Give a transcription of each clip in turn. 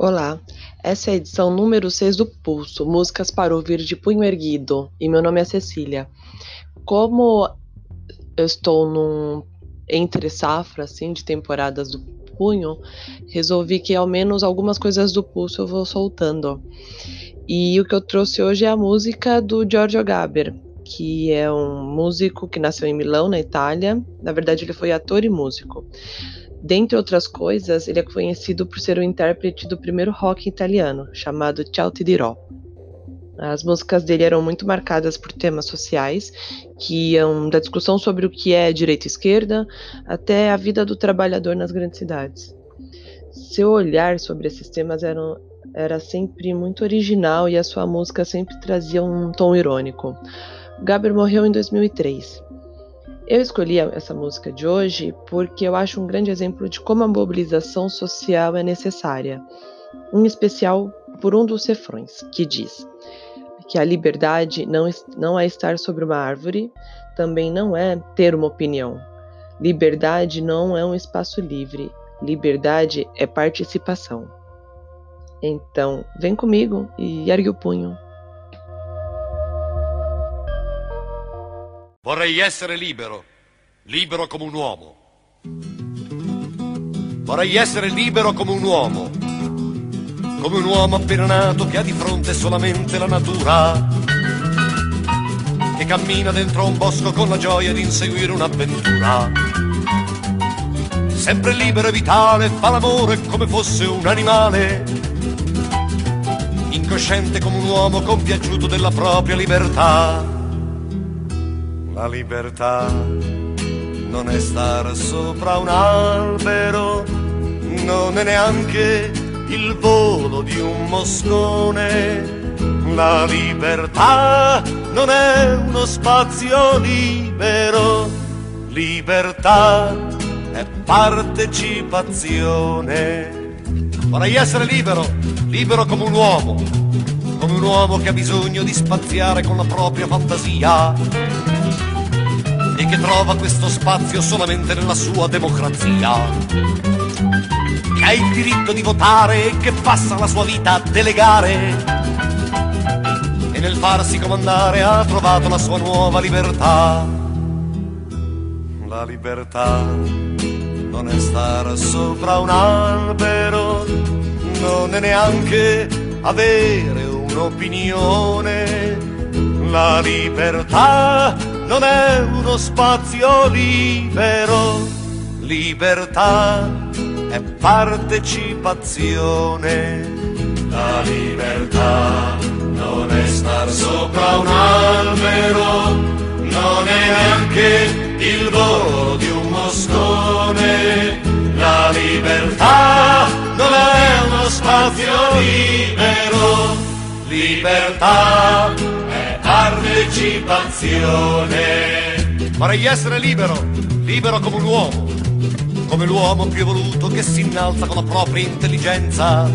Olá, essa é a edição número 6 do Pulso, Músicas para Ouvir de Punho Erguido, e meu nome é Cecília. Como eu estou num entre safra, assim, de temporadas do Punho, resolvi que ao menos algumas coisas do Pulso eu vou soltando. E o que eu trouxe hoje é a música do Giorgio Gaber, que é um músico que nasceu em Milão, na Itália. Na verdade, ele foi ator e músico. Dentre outras coisas, ele é conhecido por ser o intérprete do primeiro rock italiano, chamado Ciao ti dirò. As músicas dele eram muito marcadas por temas sociais, que iam da discussão sobre o que é direita e esquerda até a vida do trabalhador nas grandes cidades. Seu olhar sobre esses temas era, era sempre muito original e a sua música sempre trazia um tom irônico. Gaber morreu em 2003. Eu escolhi essa música de hoje porque eu acho um grande exemplo de como a mobilização social é necessária, em especial por um dos refrões, que diz que a liberdade não, não é estar sobre uma árvore, também não é ter uma opinião. Liberdade não é um espaço livre, liberdade é participação. Então, vem comigo e ergue o punho. Vorrei essere libero, libero come un uomo. Vorrei essere libero come un uomo, come un uomo appena nato che ha di fronte solamente la natura, che cammina dentro un bosco con la gioia di inseguire un'avventura. Sempre libero e vitale, fa l'amore come fosse un animale, incosciente come un uomo compiaciuto della propria libertà la libertà non è stare sopra un albero, non è neanche il volo di un moscone. La libertà non è uno spazio libero, libertà è partecipazione. Vorrei essere libero, libero come un uomo, come un uomo che ha bisogno di spaziare con la propria fantasia e che trova questo spazio solamente nella sua democrazia. Che ha il diritto di votare e che passa la sua vita a delegare. E nel farsi comandare ha trovato la sua nuova libertà. La libertà non è stare sopra un albero, non è neanche avere un'opinione. La libertà non è uno spazio libero, libertà è partecipazione. La libertà non è star sopra un albero, non è neanche il volo di un moscone. La libertà non è uno spazio libero, libertà partecipazione. Vorrei essere libero, libero come un uomo, come l'uomo più evoluto che si innalza con la propria intelligenza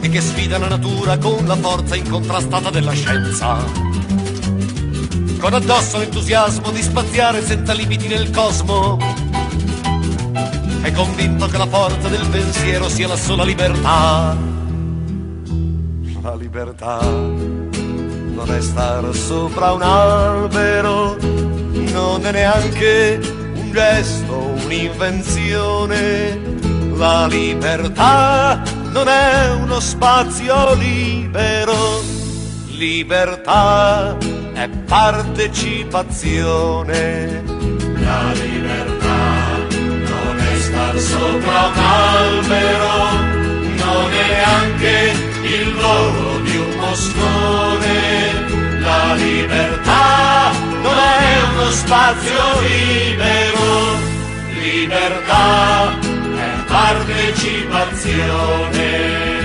e che sfida la natura con la forza incontrastata della scienza. Con addosso l'entusiasmo di spaziare senza limiti nel cosmo. È convinto che la forza del pensiero sia la sola libertà. La libertà non è stare sopra un albero, non è neanche un gesto, un'invenzione. La libertà non è uno spazio libero, libertà è partecipazione. La libertà non è star sopra un albero, non è neanche il volo di un moscone spazio libero, libertà è partecipazione.